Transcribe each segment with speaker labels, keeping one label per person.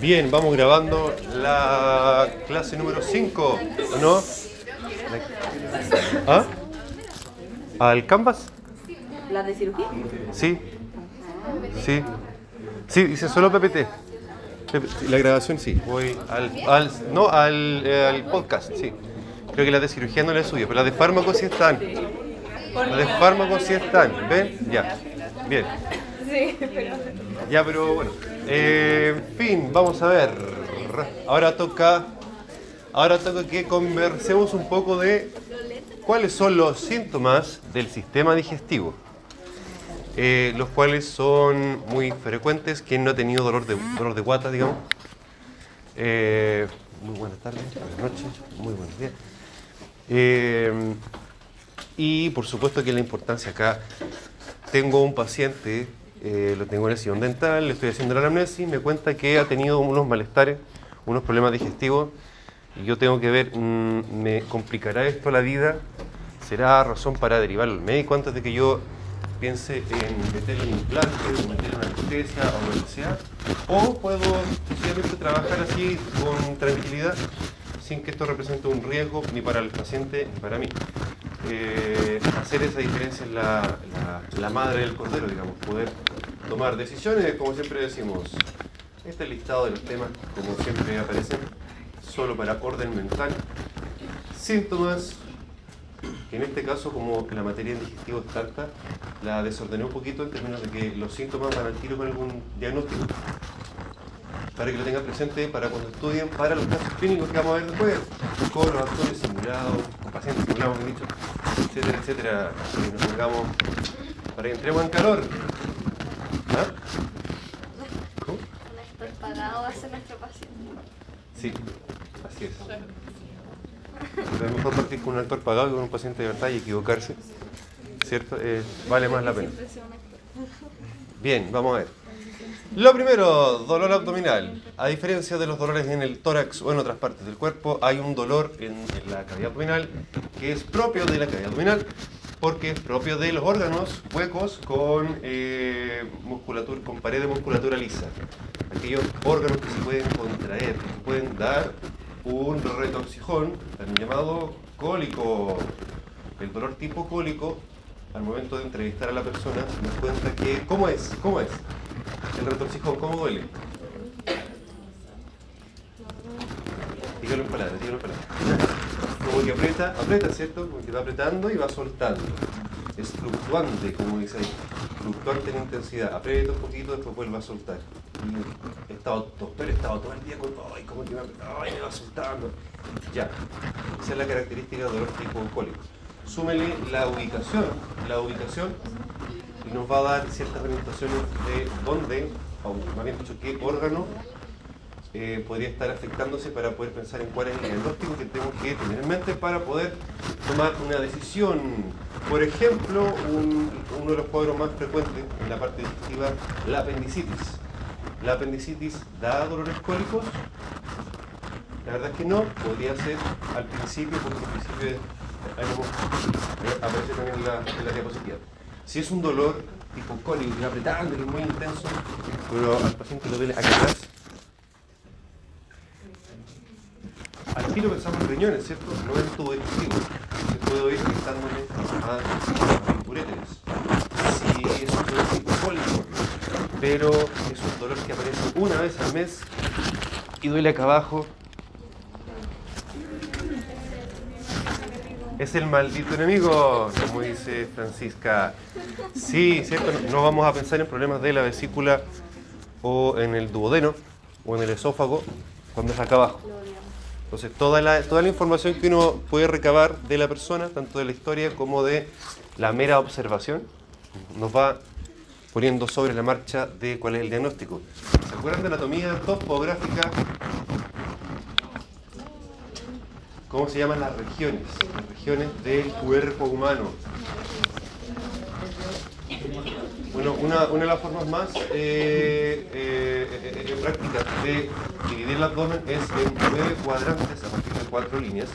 Speaker 1: Bien, vamos grabando la clase número 5, ¿o no? ¿Ah? ¿Al Canvas?
Speaker 2: ¿La de cirugía?
Speaker 1: Sí. Sí. Sí, dice solo PPT. La grabación sí. Voy al, al no, al, eh, al podcast, sí. Creo que las de cirugía no las suyo, pero las de fármacos sí están. Las de fármacos sí están. ¿Ven? Ya. Bien. Ya, pero bueno. Eh, en fin, vamos a ver. Ahora toca. Ahora toca que conversemos un poco de cuáles son los síntomas del sistema digestivo. eh, los cuales son muy frecuentes. ¿Quién no ha tenido dolor de, dolor de guata, digamos? Eh, muy buenas tardes, buenas noches, muy buenos días. Y por supuesto que la importancia acá, tengo un paciente, eh, lo tengo en el sillón dental, le estoy haciendo la anamnesis, me cuenta que ha tenido unos malestares, unos problemas digestivos, y yo tengo que ver, mm, ¿me complicará esto la vida? ¿Será razón para derivarlo al médico antes de que yo piense en meterle un implante, o meterle una anestesia o lo que sea? ¿O puedo sencillamente trabajar así con tranquilidad? Sin que esto represente un riesgo ni para el paciente ni para mí. Eh, hacer esa diferencia es la, la- la madre del cordero, digamos, poder tomar decisiones, como siempre decimos. Este listado de los temas, como siempre aparecen, solo para orden mental. Síntomas, que en este caso, como la materia en digestivo es tanta, la desordené un poquito en términos de que los síntomas van al tiro con algún diagnóstico para que lo tengan presente para cuando estudien, para los casos clínicos que vamos a ver después, con los actores simulados, con pacientes simulados, he dicho, etcétera, etcétera, que nos pongamos, para que entremos en calor. ¿Ah? ¿Cómo?
Speaker 3: Un actor pagado va a ser nuestro paciente.
Speaker 1: Sí, así es. Pero es mejor partir con un actor pagado que con un paciente de verdad y equivocarse, ¿cierto? Eh, vale más la pena. Bien, vamos a ver. Lo primero, dolor abdominal. A diferencia de los dolores en el tórax o en otras partes del cuerpo, hay un dolor en, la cavidad abdominal que es propio de la cavidad abdominal porque es propio de los órganos huecos con eh, musculatura, con pared de musculatura lisa. Aquellos órganos que se pueden contraer, que pueden dar un retorcijón, también llamado cólico. El dolor tipo cólico, al momento de entrevistar a la persona, se nos cuenta que, ¿cómo es? ¿Cómo es? El retorcijón, ¿cómo duele? Dígalo en palabras, dígalo en palabras. Como que aprieta, aprieta, ¿cierto? Como que va apretando y va soltando. Es fluctuante, como dice ahí. Fluctuante en intensidad. Aprieta un poquito, después vuelve a soltar. He estado, he estado todo el día con, ay, como que me, ay, me va soltando. Ya. Esa es la característica del dolor tipo cólico. Súmele la ubicación. La ubicación y nos va a dar ciertas orientaciones de dónde, o más bien dicho, qué órgano eh, podría estar afectándose para poder pensar en cuál es el diagnóstico que tenemos que tener en mente para poder tomar una decisión. Por ejemplo, un- uno de los cuadros más frecuentes en la parte digestiva, la apendicitis. ¿La apendicitis da dolores cólicos? La verdad es que no, podría ser al principio, porque al principio es- ahí aparece también en la, diapositiva. Si es un dolor tipo cólico, que es muy intenso, pero al paciente le duele acá atrás, al tiro pensamos en riñones, ¿cierto? No en tubo digestivo. Se puede ir afectándole a uréteres. Si es un dolor tipo cólico, pero es un dolor que aparece una vez al mes y duele acá abajo, Es el maldito enemigo, como dice Francisca. Sí, cierto, no- vamos a pensar en problemas de la vesícula o en el duodeno o en el esófago cuando es acá abajo. Entonces, toda la, toda la información que uno puede recabar de la persona, tanto de la historia como de la mera observación, nos va poniendo sobre la marcha de cuál es el diagnóstico. ¿Se acuerdan de anatomía topográfica? ¿Cómo se llaman las regiones? Las regiones del cuerpo humano. Bueno, una, una de las formas más eh, eh, eh, prácticas de dividir el abdomen es en nueve cuadrantes a partir de cuatro líneas.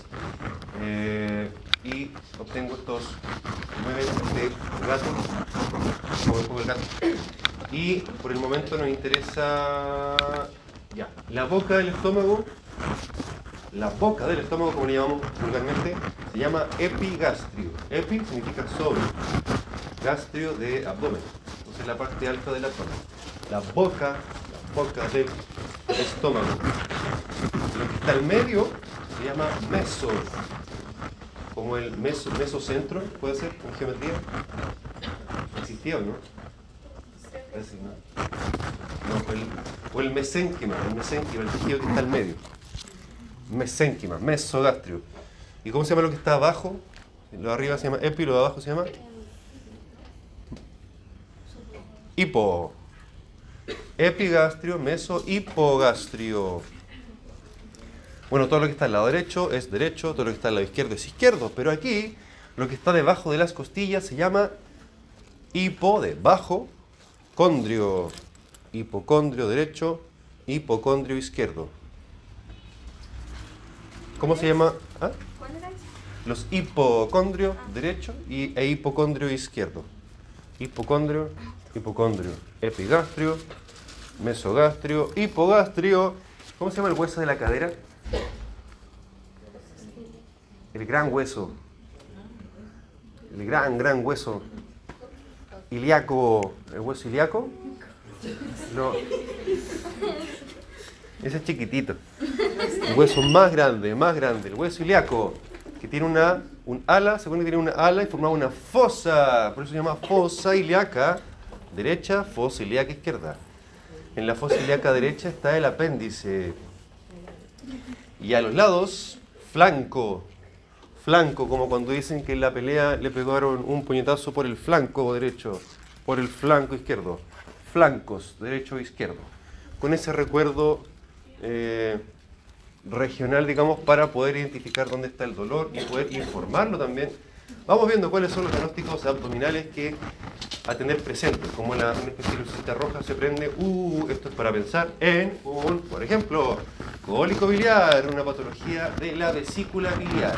Speaker 1: Y obtengo estos nueve de gato. Y por el momento nos interesa, ya, La boca del estómago, la boca del estómago, como le llamamos vulgarmente, se llama epigastrio. Epi significa sobre, gastrio de abdomen, entonces la parte alta del abdomen. La boca, la boca del estómago. Lo que está al medio se llama meso, como el meso, mesocentro, puede ser, en geometría. ¿Existía no. No, o el, o el mesénquima, el mesénquima, el tejido que está al medio. Mesénquima, mesogastrio. ¿Y cómo se llama lo que está abajo? Lo de arriba se llama epi, lo de abajo se llama hipo. Epigastrio, meso, hipogastrio. Bueno, todo lo que está al lado derecho es derecho, todo lo que está al lado izquierdo es izquierdo, pero aquí lo que está debajo de las costillas se llama hipo, debajo, condrio, hipocondrio derecho, hipocondrio izquierdo. ¿Cómo se llama? ¿Ah?
Speaker 3: ¿Cuál era?
Speaker 1: Los hipocondrio derecho y, e hipocondrio izquierdo. Hipocondrio, hipocondrio, epigastrio, mesogastrio, hipogastrio. ¿Cómo se llama el hueso de la cadera? El gran hueso. El gran, gran hueso. Ilíaco. ¿El hueso ilíaco? No. Ese es chiquitito. El hueso más grande, más grande. El hueso ilíaco, que tiene una, un ala, se que tiene una ala y formaba una fosa. Por eso se llama fosa ilíaca derecha, fosa ilíaca izquierda. En la fosa ilíaca derecha está el apéndice. Y a los lados, flanco. Flanco, como cuando dicen que en la pelea le pegaron un puñetazo por el flanco derecho, por el flanco izquierdo. Flancos, derecho e izquierdo. Con ese recuerdo eh, regional, digamos, para poder identificar dónde está el dolor y poder informarlo también. Vamos viendo cuáles son los diagnósticos abdominales que a tener presentes, como la, una especie de lucecita roja se prende, uh, esto es para pensar en un, por ejemplo, cólico biliar, una patología de la vesícula biliar.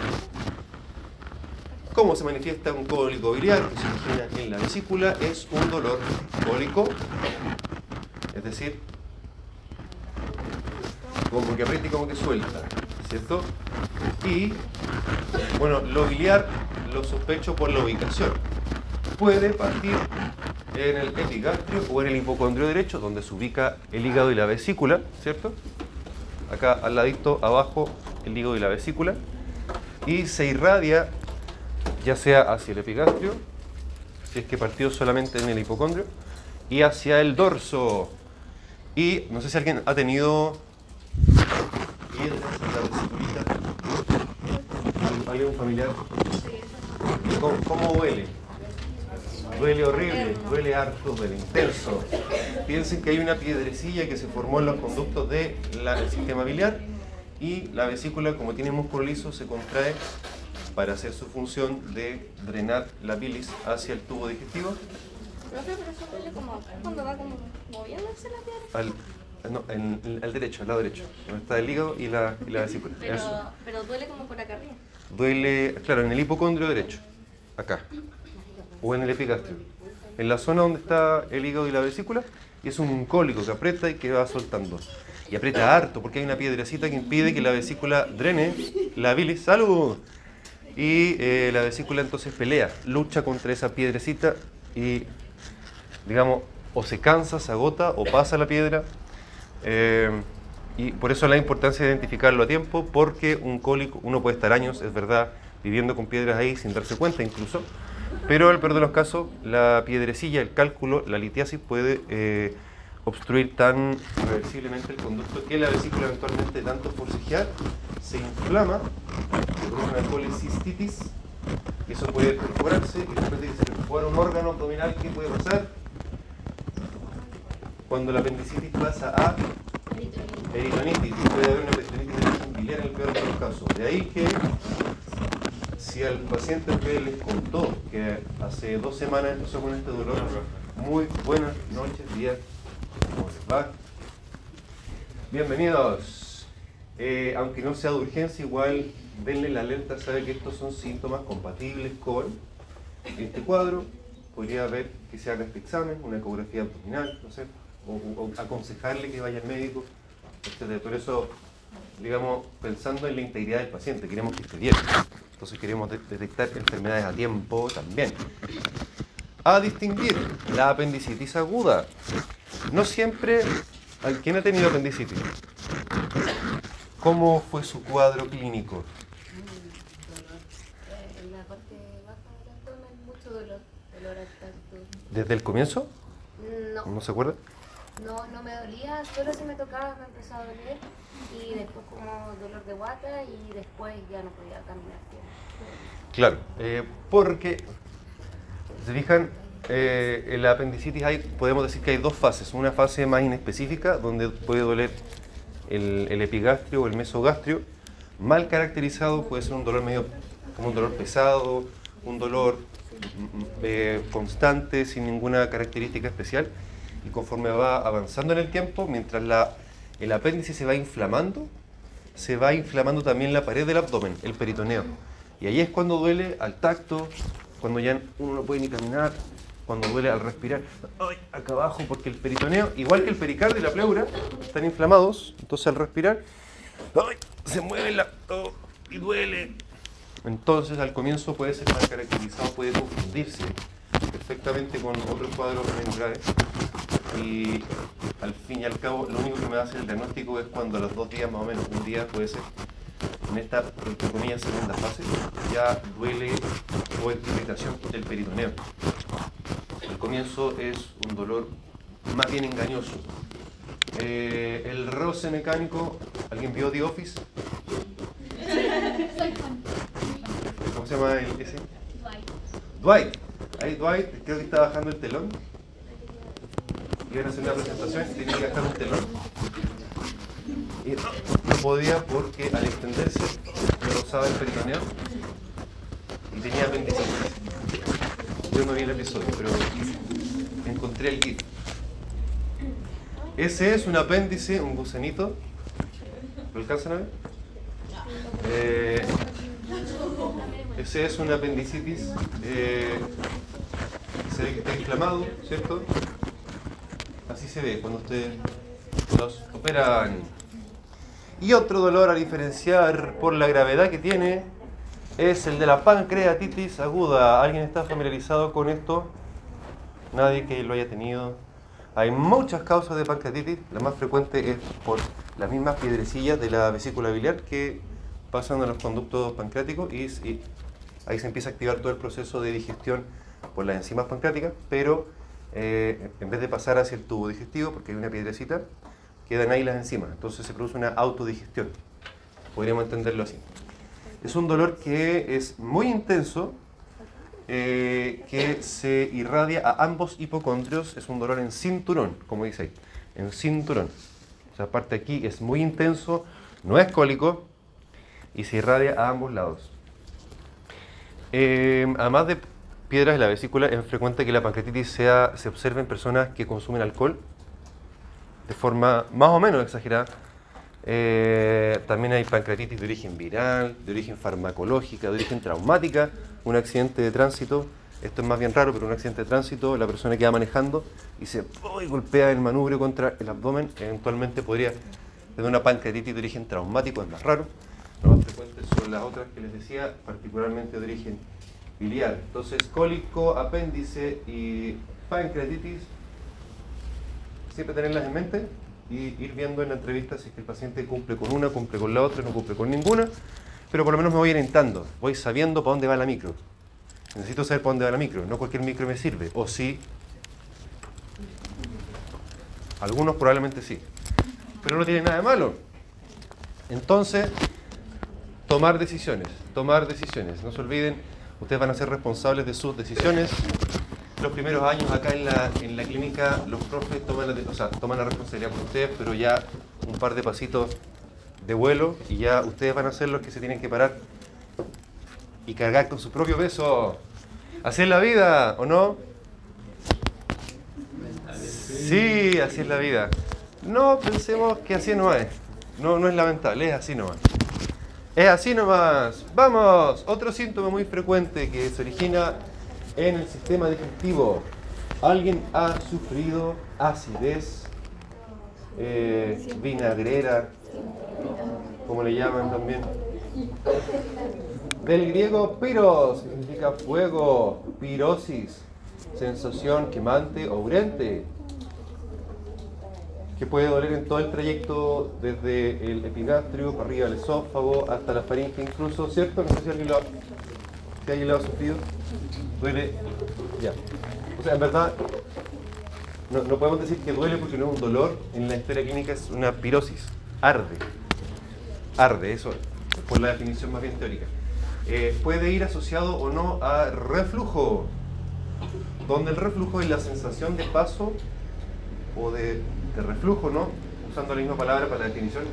Speaker 1: ¿Cómo se manifiesta un cólico biliar que se origina en la vesícula? Es un dolor cólico, es decir, como que aprieta y como que suelta, ¿cierto? Y, bueno, lo biliar lo sospecho por la ubicación. Puede partir en el epigastrio o en el hipocondrio derecho, donde se ubica el hígado y la vesícula, ¿cierto? Acá al ladito, abajo, el hígado y la vesícula. Y se irradia ya sea hacia el epigastrio, si es que partió solamente en el hipocondrio, y hacia el dorso. Y no sé si alguien ha tenido piedras en la. ¿Alguien familiar? ¿Cómo, cómo? Duele horrible, duele harto, duele intenso. Piensen que hay una piedrecilla que se formó en los conductos del sistema biliar y la vesícula, como tiene músculo liso, se contrae para hacer su función de drenar la bilis hacia el tubo digestivo.
Speaker 3: Profe, pero eso duele como cuando va como moviéndose la piedra.
Speaker 1: No, en- en- al derecho, al lado derecho, donde está el hígado y la, y la vesícula.
Speaker 3: Pero,
Speaker 1: Eso.
Speaker 3: pero duele como por acá arriba.
Speaker 1: Duele, claro, en el hipocondrio derecho, acá, o en el epigastrio, en la zona donde está el hígado y la vesícula, y es un cólico que aprieta y que va soltando. Y aprieta harto porque hay una piedrecita que impide que la vesícula drene la bilis. ¡Salud! Y eh, la vesícula entonces pelea, lucha contra esa piedrecita y, digamos, o se cansa, se agota o pasa la piedra. Eh, y por eso la importancia de identificarlo a tiempo, porque un cólico, uno puede estar años, es verdad, viviendo con piedras ahí sin darse cuenta incluso, pero en el peor de los casos, la piedrecilla, el cálculo, la litiasis puede eh, obstruir tan irreversiblemente el conducto que la vesícula eventualmente tanto forcejear se inflama, se produce una colecistitis, eso puede perforarse, y después de que se perfora un órgano abdominal, ¿qué puede pasar? Cuando la apendicitis pasa a Peritonitis, puede haber una peritonitis biliar en el peor de los casos. De ahí que si al paciente les contó que hace dos semanas empezó con este dolor, muy buenas noches, días, ¿cómo les va? Bienvenidos. Eh, aunque no sea de urgencia, igual denle la alerta, sabe que estos son síntomas compatibles con este cuadro. Podría haber que se haga este examen, una ecografía abdominal, no sé, o, o aconsejarle que vaya al médico etc. Por eso, digamos, pensando en la integridad del paciente, queremos que esté bien. Entonces queremos de- detectar enfermedades a tiempo también. A distinguir la apendicitis aguda. No siempre... ¿Quién ha tenido apendicitis? ¿Cómo fue su cuadro clínico?
Speaker 2: Eh, En la parte baja del abdomen, mucho dolor, dolor al tacto.
Speaker 1: ¿Desde el comienzo?
Speaker 2: No,
Speaker 1: ¿No se acuerda?
Speaker 2: No, me dolía, solo si me tocaba me empezó a doler y después como dolor de guata y después ya no podía caminar bien.
Speaker 1: Claro, eh, porque, ¿se fijan? Eh, en la apendicitis hay, podemos decir que hay dos fases. Una fase más inespecífica, donde puede doler el, el epigastrio o el mesogastrio. Mal caracterizado puede ser un dolor medio, como un dolor pesado, un dolor mm, mm, eh, constante, sin ninguna característica especial. Y conforme va avanzando en el tiempo, mientras la, el apéndice se va inflamando, se va inflamando también la pared del abdomen, el peritoneo. Y ahí es cuando duele al tacto, cuando ya uno no puede ni caminar, cuando duele al respirar. Acá abajo, porque el peritoneo, igual que el pericardio y la pleura, están inflamados. Entonces al respirar, se mueve la, oh, y duele. Entonces al comienzo puede ser mal caracterizado, puede confundirse perfectamente con otros cuadros menos graves. Y al fin y al cabo, lo único que me hacer el diagnóstico es cuando a los dos días, más o menos, un día puede ser, en esta, entre comillas, segunda fase, ya duele o es irritación del peritoneo. El comienzo es un dolor más bien engañoso. Eh, el roce mecánico, ¿alguien vio The Office? ¿Cómo se llama el, ese? Dwight. Ahí Dwight, creo que está bajando el telón. Iban a hacer una presentación y que bajar un telón. Y no, podía porque al extenderse le rozaba el peritoneo y tenía apendicitis. Yo no vi el episodio, pero encontré el kit. Ese es un apéndice, un gusanito. ¿Lo alcanzan a ver? Eh, ese es un apendicitis. eh, se ve que está inflamado, ¿cierto? Así se ve cuando ustedes los operan. Y otro dolor a diferenciar por la gravedad que tiene es el de la pancreatitis aguda. ¿Alguien está familiarizado con esto? Nadie que lo haya tenido. Hay muchas causas de pancreatitis. La más frecuente es por las mismas piedrecillas de la vesícula biliar que pasan a los conductos pancreáticos y ahí se empieza a activar todo el proceso de digestión por las enzimas pancreáticas, pero eh, en vez de pasar hacia el tubo digestivo, porque hay una piedrecita, quedan ahí las enzimas. Entonces se produce una autodigestión. Podríamos entenderlo así. Es un dolor que es muy intenso, eh, que se irradia a ambos hipocondrios. Es un dolor en cinturón, como dice ahí, en cinturón. O sea, aparte aquí es muy intenso, no es cólico y se irradia a ambos lados. Eh, además de piedras en la vesícula, es frecuente que la pancreatitis sea, se observe en personas que consumen alcohol de forma más o menos exagerada. Eh, también hay pancreatitis de origen viral, de origen farmacológica, de origen traumática, un accidente de tránsito. Esto es más bien raro, pero un accidente de tránsito, la persona queda manejando y se golpea el manubrio contra el abdomen, eventualmente podría tener una pancreatitis de origen traumático, es más raro. Lo más frecuentes son las otras que les decía, particularmente de origen biliar. Entonces, cólico, apéndice y pancreatitis, siempre tenerlas en mente y ir viendo en la entrevista si es que el paciente cumple con una, cumple con la otra, no cumple con ninguna, pero por lo menos me voy orientando, voy sabiendo para dónde va la micro. Necesito saber para dónde va la micro, no cualquier micro me sirve, o sí, algunos probablemente sí, pero no tiene nada de malo. Entonces, tomar decisiones, tomar decisiones, no se olviden, ustedes van a ser responsables de sus decisiones. Los primeros años acá en la, en la clínica, los profes toman la, o sea, toman la responsabilidad por ustedes, pero ya un par de pasitos de vuelo y ya ustedes van a ser los que se tienen que parar y cargar con su propio peso. Así es la vida, ¿o no? Sí, así es la vida. No pensemos que así no es. No, no es lamentable, es así nomás. Es así nomás. Vamos, otro síntoma muy frecuente que se origina en el sistema digestivo. ¿Alguien ha sufrido acidez? eh, vinagrera, como le llaman también. Del griego piros, que significa fuego, pirosis, sensación quemante o urente, que puede doler en todo el trayecto desde el epigastrio para arriba al esófago hasta la faringe incluso, ¿cierto? No sé si alguien lo ha, si alguien lo ha sufrido. Duele, ya. O sea, en verdad, no, no podemos decir que duele porque no es un dolor, en la historia clínica es una pirosis, arde, arde, eso, por la definición más bien teórica. Eh, puede ir asociado o no a reflujo, donde el reflujo es la sensación de paso o de, de reflujo, ¿no? Usando la misma palabra para la definición,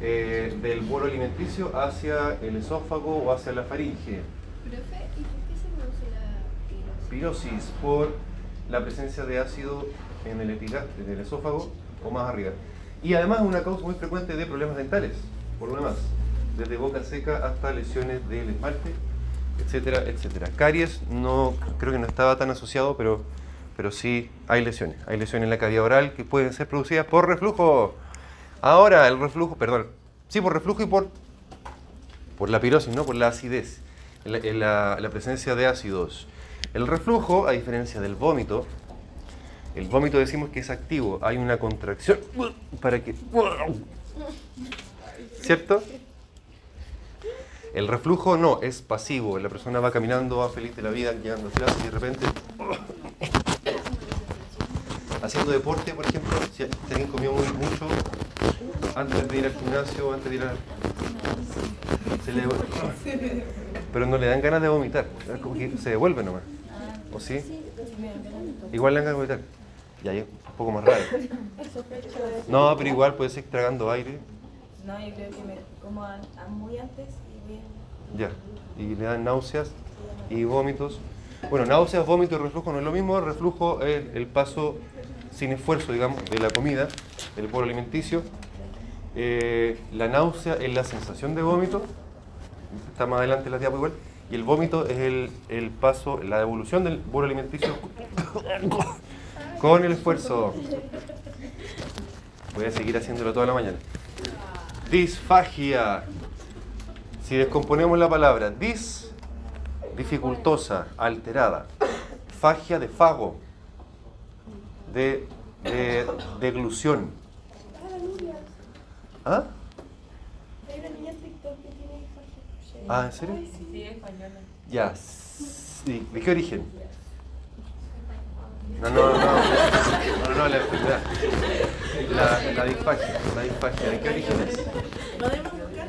Speaker 1: eh, del bolo alimenticio hacia el esófago o hacia la faringe.
Speaker 3: Profe, ¿y por qué se produce la pirosis?
Speaker 1: Pirosis por la presencia de ácido en el epigastrio, en el esófago o más arriba. Y además es una causa muy frecuente de problemas dentales, por lo demás, desde boca seca hasta lesiones del esmalte, etcétera, etcétera. Caries no creo que no estaba tan asociado, pero, pero sí hay lesiones. Hay lesiones en la cavidad oral que pueden ser producidas por reflujo. Ahora el reflujo, perdón, sí por reflujo y por por la pirosis, no por la acidez, la, la presencia de ácidos. El reflujo, a diferencia del vómito, el vómito decimos que es activo, hay una contracción para que... ¿Cierto? El reflujo no, es pasivo, la persona va caminando, va feliz de la vida, llegando a clase y de repente... Haciendo deporte, por ejemplo, si alguien comió muy, mucho antes de ir al gimnasio, antes de ir a... Se le- Pero no le dan ganas de vomitar, como que se devuelve nomás. ¿O sí? Igual le dan ganas de vomitar. Ya, ahí es un poco más raro. No, pero igual puede ser tragando aire,
Speaker 4: No, yo creo que me como a- a muy antes y a...
Speaker 1: ya. Y le dan náuseas y vómitos. Bueno, náuseas, vómitos y reflujo no es lo mismo. El reflujo es el paso sin esfuerzo, digamos, de la comida, del bolo alimenticio. Eh, la náusea es la sensación de vómito. Está más adelante la diapo igual. Y el vómito es el, el paso, la devolución del bolo alimenticio con el esfuerzo. Voy a seguir haciéndolo toda la mañana. Disfagia. Si descomponemos la palabra dis, dificultosa, alterada. Fagia de fago, de, de deglución. ¿Ah?
Speaker 3: Hay una niña en TikTok que tiene.
Speaker 1: Ah, ¿en serio?
Speaker 4: Sí, española.
Speaker 1: Ya. Sí. ¿De qué origen? No, no, no. No, no, la enfermedad. La, la disfagia. La disfagia. ¿De qué origen es?
Speaker 4: ¿Podemos buscar?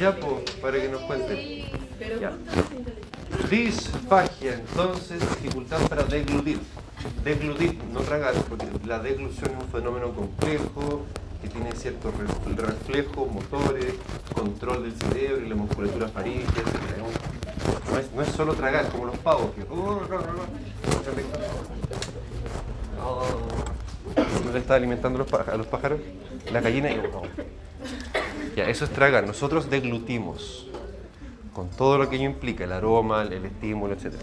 Speaker 1: Ya, pues, para que nos cuenten. Ya. Disfagia, entonces, dificultad para deglutir. Deglutir, no tragar, porque la deglución es un fenómeno complejo que tiene ciertos re- reflejos motores, control del cerebro y la musculatura faríngea. No es, no es solo tragar, como los pavos, que... ¿No le está alimentando a los pájaros? La gallina y... Ya, eso es tragar. Nosotros deglutimos con todo lo que ello implica, el aroma, el, el estímulo, etc.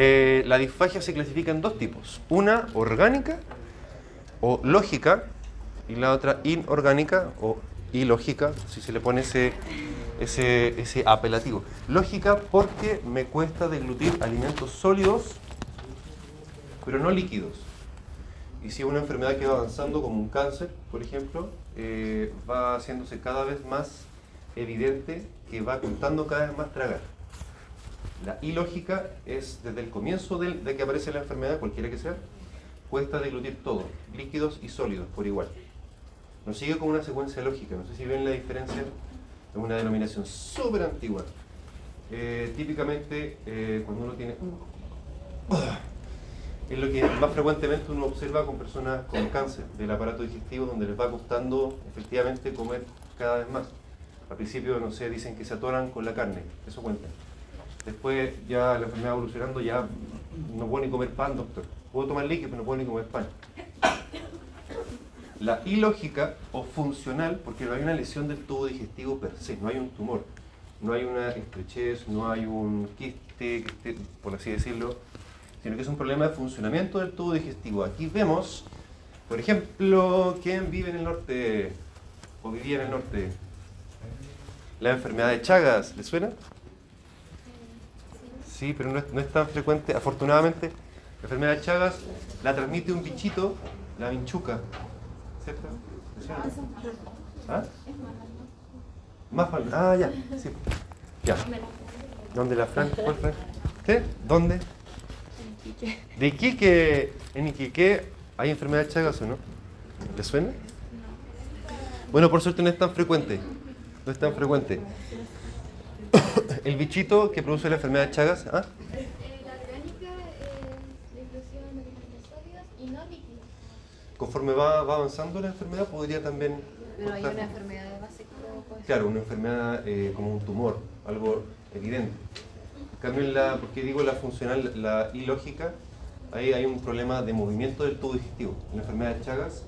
Speaker 1: Eh, la disfagia se clasifica en dos tipos. Una orgánica o lógica y la otra inorgánica o ilógica, si se le pone ese, ese, apelativo. Lógica porque me cuesta deglutir alimentos sólidos, pero no líquidos. Y si una enfermedad que va avanzando, como un cáncer, por ejemplo, eh, va haciéndose cada vez más evidente que va costando cada vez más tragar. La ilógica es desde el comienzo de, que aparece la enfermedad, cualquiera que sea, cuesta deglutir todo, líquidos y sólidos por igual. Nos sigue con una secuencia lógica, no sé si ven la diferencia, es una denominación súper antigua. Eh, típicamente, eh, cuando uno tiene es lo que más frecuentemente uno observa con personas con cáncer del aparato digestivo, donde les va costando efectivamente comer cada vez más. Al principio, no sé, dicen que se atoran con la carne, eso cuenta. Después ya la enfermedad evolucionando, ya no puedo ni comer pan, doctor. Puedo tomar líquido, pero no puedo ni comer pan. La ilógica o funcional, porque no hay una lesión del tubo digestivo per se, no hay un tumor, no hay una estrechez, no hay un quiste, que esté, por así decirlo, sino que es un problema de funcionamiento del tubo digestivo. Aquí vemos Por ejemplo, ¿quién vive en el norte? ¿O vivía en el norte? La enfermedad de Chagas, ¿le suena? Sí, pero no es, tan frecuente. Afortunadamente, la enfermedad de Chagas la transmite un bichito, la vinchuca. ¿Cierto? ¿Ah? Más mal. Ah, ya. Sí. Ya. ¿Dónde la Fran? ¿Qué? ¿Dónde? De Iquique. En Iquique hay enfermedad de Chagas o no? ¿Le suena? Bueno, por suerte no es tan frecuente. No es tan frecuente. El bichito que produce la enfermedad de Chagas. ¿ah?
Speaker 3: La orgánica es la inclusión de alimentos sólidos y no líquidos.
Speaker 1: Conforme va, va avanzando la enfermedad, podría también.
Speaker 2: Pero hay una enfermedad de base que puede
Speaker 1: Claro, una enfermedad eh, como un tumor, algo evidente. En cambio, en la, porque digo la funcional, la ilógica, ahí hay un problema de movimiento del tubo digestivo. En la enfermedad de Chagas,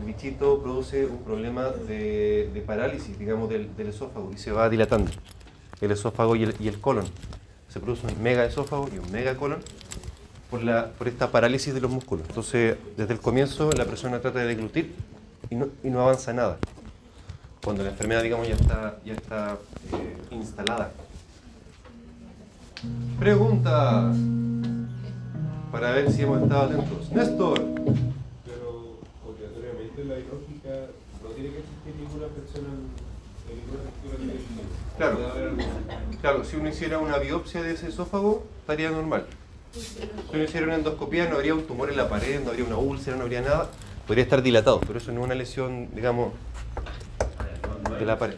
Speaker 1: el bichito produce un problema de, de parálisis, digamos, del, del esófago y se va dilatando. El esófago y el, colon. Se produce un mega esófago y un mega colon por, la, por esta parálisis de los músculos. Entonces, desde el comienzo, la persona trata de deglutir y no, y no avanza nada cuando la enfermedad, digamos, ya está, ya está eh, instalada. Pregunta para ver si hemos estado atentos. Néstor,
Speaker 5: Pero obligatoriamente la ilógica no tiene que existir ninguna persona
Speaker 1: Claro. Claro, si uno hiciera una biopsia de ese esófago, estaría normal. Si uno hiciera una endoscopía, no habría un tumor en la pared, no habría una úlcera, no habría nada. Podría estar dilatado, pero eso no es una lesión, digamos, de la pared.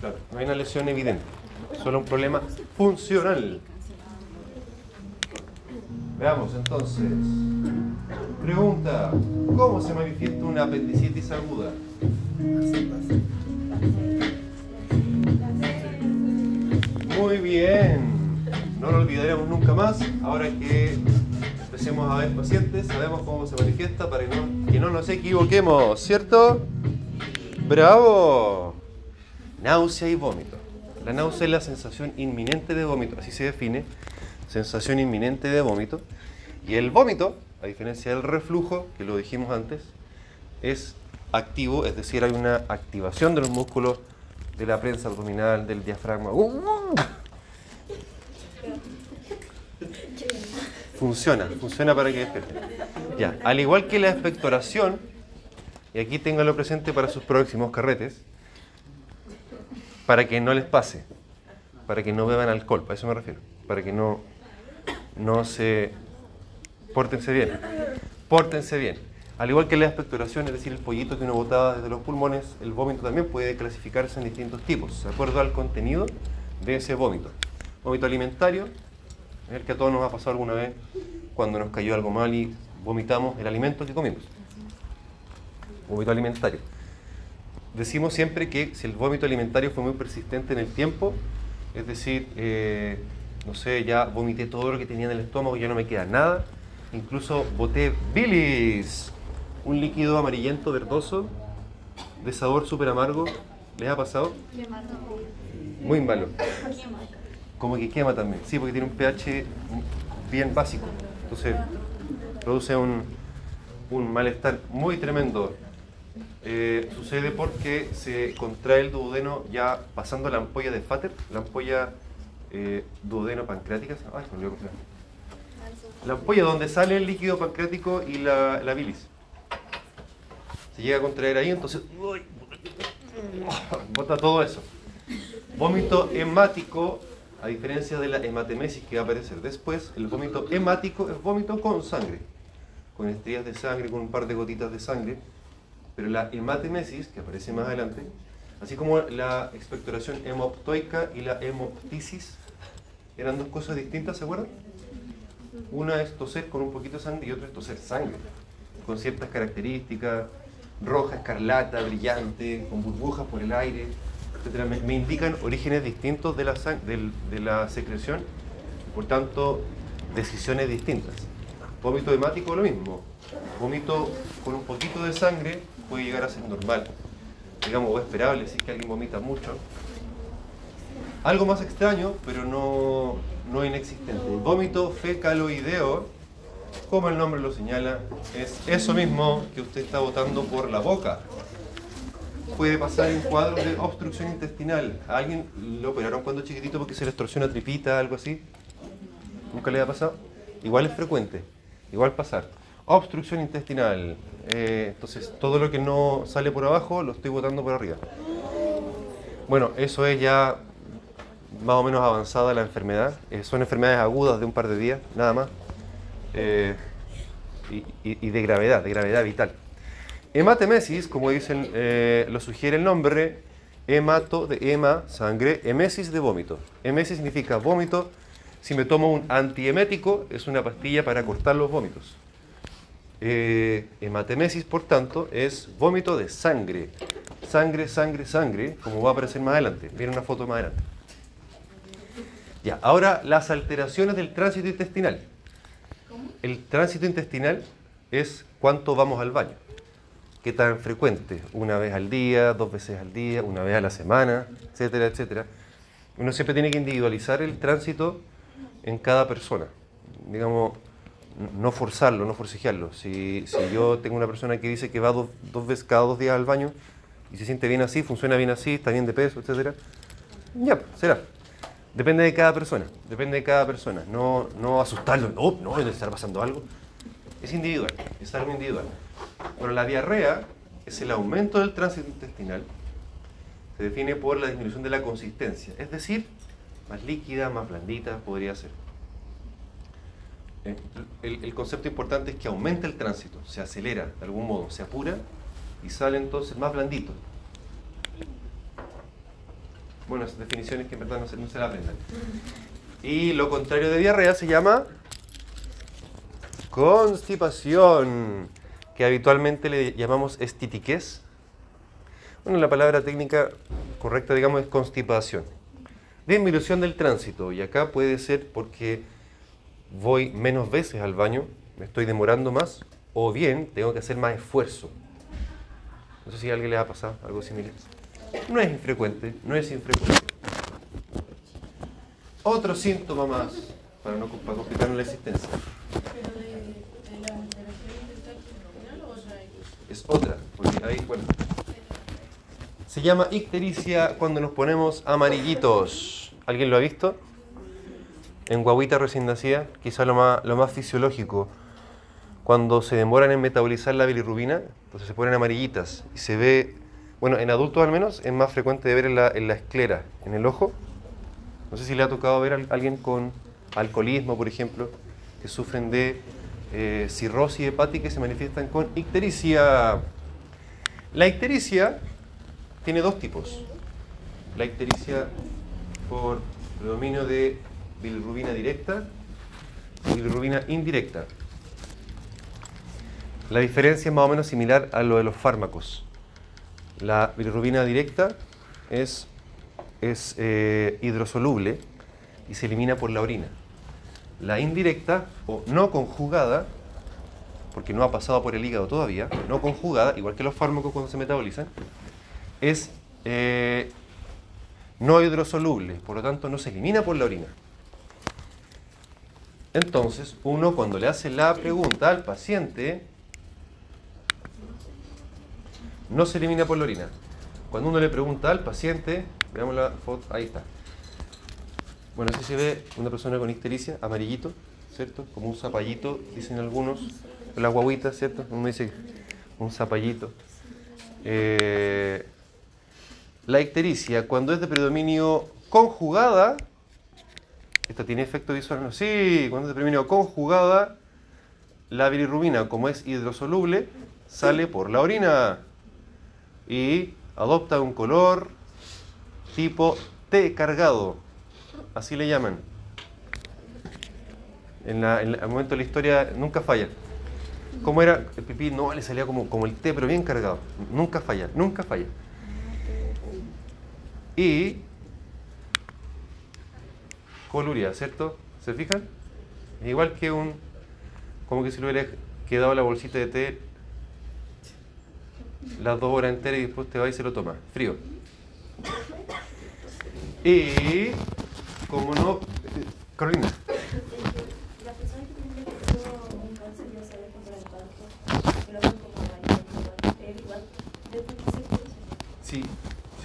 Speaker 1: Claro, no hay una lesión evidente, solo un problema funcional. Veamos entonces. Pregunta, ¿cómo se manifiesta una apendicitis aguda? Bien, no lo olvidaremos nunca más. Ahora que empecemos a ver pacientes, sabemos cómo se manifiesta para que no, nos equivoquemos, ¿cierto? ¡Bravo! Náusea y vómito. La náusea es la sensación inminente de vómito, así se define, sensación inminente de vómito. Y el vómito, a diferencia del reflujo, que lo dijimos antes, es activo, es decir, hay una activación de los músculos de la prensa abdominal, del diafragma. Funciona, funciona para que despierte. Ya, al igual que la expectoración, y aquí ténganlo presente para sus próximos carretes, para que no les pase, para que no beban alcohol, para eso me refiero, para que no, no se... Pórtense bien, pórtense bien. Al igual que la expectoración, es decir, el pollito que uno botaba desde los pulmones, el vómito también puede clasificarse en distintos tipos, de acuerdo al contenido de ese vómito. Vómito alimentario, es el que a todos nos ha pasado alguna vez cuando nos cayó algo mal y vomitamos el alimento que comimos. Vómito alimentario. Decimos siempre que si el vómito alimentario fue muy persistente en el tiempo, es decir, eh, no sé, ya vomité todo lo que tenía en el estómago, ya no me queda nada, incluso boté bilis, un líquido amarillento verdoso, de sabor súper amargo, ¿les ha pasado? Muy malo. Como que quema también, sí, porque tiene un pH bien básico, entonces produce un, un malestar muy tremendo. Eh, sucede porque se contrae el duodeno ya pasando la ampolla de Fater, la ampolla eh, duodeno pancreática. Ay, me llama. La ampolla donde sale el líquido pancreático y la, la bilis. Se llega a contraer ahí, entonces uy, bota todo eso. Vómito hemático, a diferencia de la hematemesis que va a aparecer después, el vómito hemático es vómito con sangre, con estrías de sangre, con un par de gotitas de sangre. Pero la hematemesis, que aparece más adelante, así como la expectoración hemoptoica y la hemoptisis, eran dos cosas distintas, ¿se acuerdan? Una es toser con un poquito de sangre y otra es toser sangre, con ciertas características, roja, escarlata, brillante, con burbujas por el aire, Me, me indican orígenes distintos de la, del- de la secreción, por tanto, decisiones distintas. Vómito hemático, lo mismo. Vómito con un poquito de sangre puede llegar a ser normal, digamos, o esperable si es que alguien vomita mucho. Algo más extraño, pero no, no inexistente. Vómito fecaloideo como el nombre lo señala, es eso mismo que usted está botando por la boca. Puede pasar en cuadros de obstrucción intestinal. ¿A alguien lo operaron cuando chiquitito porque se le extorsiona tripita, algo así? ¿Nunca le ha pasado? Igual es frecuente, igual pasar. Obstrucción intestinal. Eh, entonces, todo lo que no sale por abajo lo estoy botando por arriba. Bueno, eso es ya más o menos avanzada la enfermedad. Eh, son enfermedades agudas de un par de días, nada más. Eh, y de gravedad, de gravedad vital. Hematemesis, como dicen, eh, lo sugiere el nombre, hemato de hema, sangre, emesis de vómito. Emesis significa vómito. Si me tomo un antiemético, es una pastilla para cortar los vómitos. Eh, hematemesis, por tanto, es vómito de sangre. Sangre, sangre, sangre, como va a aparecer más adelante. Viene una foto más adelante. Ya, ahora las alteraciones del tránsito intestinal. El tránsito intestinal es cuánto vamos al baño. ¿Qué tan frecuente? Una vez al día, dos veces al día, una vez a la semana, etcétera, etcétera. Uno siempre tiene que individualizar el tránsito en cada persona. Digamos, no forzarlo, no forcejearlo. Si, si yo tengo una persona que dice que va dos, dos veces cada dos días al baño y se siente bien así, funciona bien así, está bien de peso, etcétera, ya, será. Depende de cada persona, depende de cada persona. No, no asustarlo, no, no, debe estar pasando algo. Es individual, es algo individual. Bueno, la diarrea es el aumento del tránsito intestinal. Se define por la disminución de la consistencia, es decir, más líquida, más blandita podría ser. Eh, El, concepto importante es que aumenta el tránsito, se acelera de algún modo, se apura y sale entonces más blandito. Bueno, esas definiciones que en verdad no se, no se la aprendan. Y lo contrario de diarrea se llama constipación, que habitualmente le llamamos estitiquez. Bueno, la palabra técnica correcta, digamos, es constipación. Disminución del tránsito, y acá puede ser porque voy menos veces al baño, me estoy demorando más, o bien tengo que hacer más esfuerzo. No sé si a alguien le ha pasado algo similar. No es infrecuente, no es infrecuente. Otro síntoma más, para no complicarnos la existencia.
Speaker 4: Pero de, de la alteración del tránsito intestinal o otra X.
Speaker 1: Es otra, porque ahí, bueno. Se llama ictericia cuando nos ponemos amarillitos. ¿Alguien lo ha visto? En guaguita recién nacida, quizá lo más, lo más fisiológico. Cuando se demoran en metabolizar la bilirrubina, entonces se ponen amarillitas y se ve, bueno, en adultos al menos, es más frecuente de ver en la, en la esclera, en el ojo. No sé si le ha tocado ver a alguien con alcoholismo, por ejemplo, que sufren de eh, cirrosis hepática se manifiestan con ictericia. La ictericia tiene dos tipos. La ictericia por predominio de bilirrubina directa y bilirrubina indirecta. La diferencia es más o menos similar a lo de los fármacos. La bilirrubina directa es, es eh, hidrosoluble y se elimina por la orina. La indirecta o no conjugada, porque no ha pasado por el hígado todavía, no conjugada, igual que los fármacos cuando se metabolizan, es eh, no hidrosoluble, por lo tanto no se elimina por la orina. Entonces, uno cuando le hace la pregunta al paciente, no se elimina por la orina. Cuando uno le pregunta al paciente, veamos la foto, ahí está. Bueno, así se ve una persona con ictericia, amarillito, ¿cierto? Como un zapallito, dicen algunos, las guaguitas, ¿cierto? Uno dice un zapallito. Eh, la ictericia, cuando es de predominio conjugada, ¿esta tiene efecto visual? Sí, cuando es de predominio conjugada, la bilirrubina, como es hidrosoluble, sale por la orina y adopta un color tipo té cargado, así le llaman. En, al momento de la historia nunca falla. ¿Cómo era el pipí? No, le salía como, como el té, pero bien cargado. Nunca falla, nunca falla. Y coluria, ¿cierto? ¿Se fijan? Igual que un, como que si le hubiera quedado la bolsita de té las dos horas enteras y después te va y se lo toma. Frío. Y, como no, Carolina. Sí,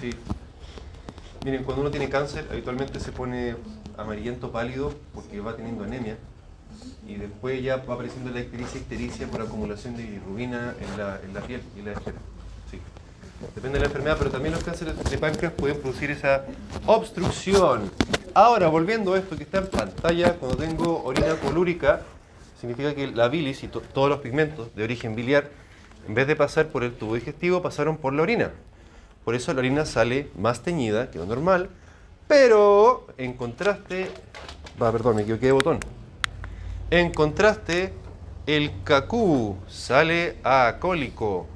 Speaker 1: sí. Miren, cuando uno tiene cáncer, habitualmente se pone amarillento pálido porque va teniendo anemia y después ya va apareciendo la ictericia, ictericia por acumulación de bilirrubina en la, en la piel y la esfera. Sí. Depende de la enfermedad, pero también los cánceres de páncreas pueden producir esa obstrucción Ahora, volviendo a esto que está en pantalla, cuando tengo orina colúrica, significa que la bilis y to- todos los pigmentos de origen biliar, en vez de pasar por el tubo digestivo, pasaron por la orina. Por eso la orina sale más teñida que lo normal, pero en contraste, va, perdón, me equivoqué de botón. En contraste, el cacú sale acólico,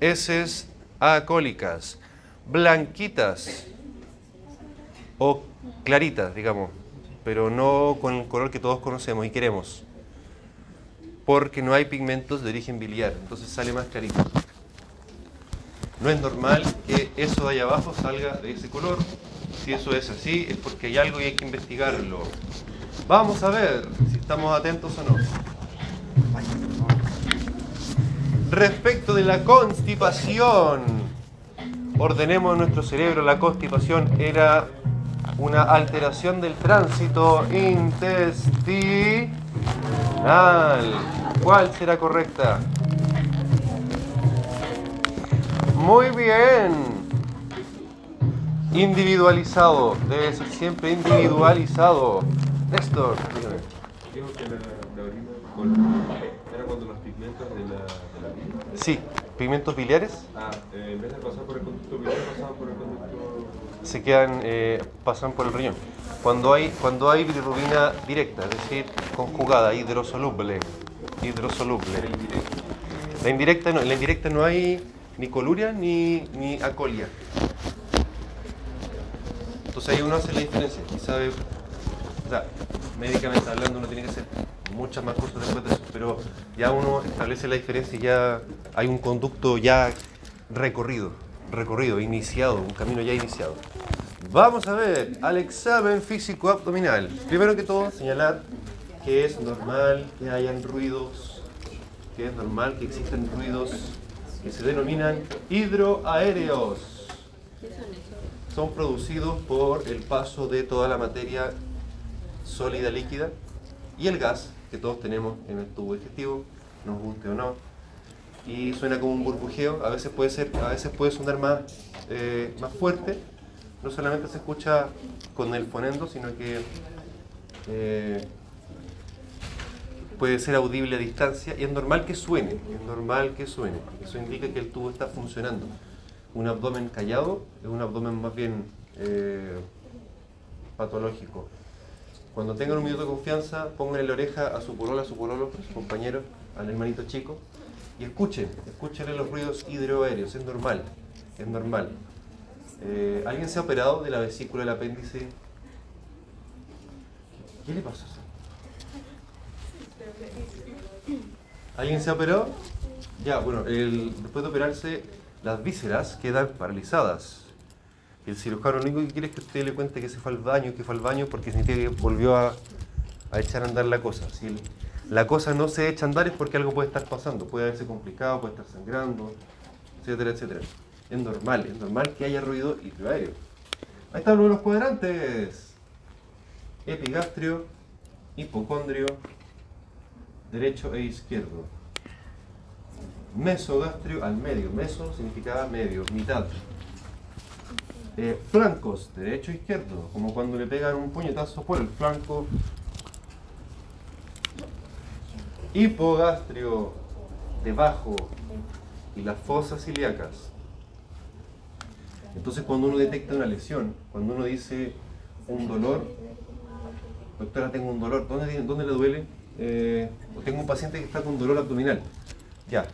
Speaker 1: heces acólicas, blanquitas o claritas, digamos, pero no con el color que todos conocemos y queremos, porque no hay pigmentos de origen biliar, entonces sale más clarito. No es normal que eso de allá abajo salga de ese color. Si eso es así, es porque hay algo y hay que investigarlo. Vamos a ver si estamos atentos o no. Respecto de la constipación, ordenemos nuestro cerebro, la constipación era una alteración del tránsito intestinal. ¿Cuál será correcta? Muy bien. Individualizado. Debe ser siempre individualizado. Néstor, dígame.
Speaker 5: Digo que la, la orina con- era cuando los pigmentos de la, de la
Speaker 1: Sí, pigmentos biliares
Speaker 5: ah, eh, en vez de pasar por el conducto biliar, pasaban por el.
Speaker 1: Se quedan, eh, pasan por el riñón. Cuando hay, cuando hay bilirrubina directa, es decir, conjugada, hidrosoluble, hidrosoluble. La indirecta no, en la indirecta no hay ni coluria ni, ni acolia. Entonces ahí uno hace la diferencia y sabe, o sea, médicamente hablando uno tiene que hacer muchas más cosas después de eso, pero ya uno establece la diferencia y ya hay un conducto ya recorrido, recorrido, iniciado, un camino ya iniciado. Vamos a ver al examen físico abdominal. Primero que todo, señalar que es normal que hayan ruidos, que es normal que existan ruidos que se denominan hidroaéreos. Son producidos por el paso de toda la materia sólida líquida y el gas que todos tenemos en el tubo digestivo, nos guste o no. Y suena como un burbujeo, a veces puede ser, a veces puede sonar más, eh, más fuerte. No solamente se escucha con el fonendo, sino que eh, puede ser audible a distancia y es normal que suene, es normal que suene. Eso indica que el tubo está funcionando. Un abdomen callado es un abdomen más bien eh, patológico. Cuando tengan un minuto de confianza, pongan en la oreja a su polola, a su pololo, a su compañero, al hermanito chico, y escuchen, escuchen los ruidos hidroaéreos, es normal, es normal. Eh, ¿Alguien se ha operado de la vesícula del apéndice? ¿Qué, le pasó? ¿Alguien se ha operado? Ya, bueno, después de operarse, las vísceras quedan paralizadas. El cirujano lo único que quiere es que usted le cuente que se fue al baño, que fue al baño, porque significa que volvió a, a echar a andar la cosa. Si la cosa no se echa a andar es porque algo puede estar pasando, puede haberse complicado, puede estar sangrando, etcétera, etcétera. Es normal, es normal que haya ruido hidroaéreo. Ahí están los cuadrantes. Epigastrio, hipocondrio, derecho e izquierdo. Mesogastrio al medio. Meso significaba medio, mitad. Eh, flancos, derecho e izquierdo, como cuando le pegan un puñetazo por el flanco. Hipogastrio, debajo, y las fosas ilíacas. Entonces cuando uno detecta una lesión, cuando uno dice un dolor, doctora tengo un dolor, ¿dónde, le duele? Eh, tengo un paciente que está con dolor abdominal. Ya,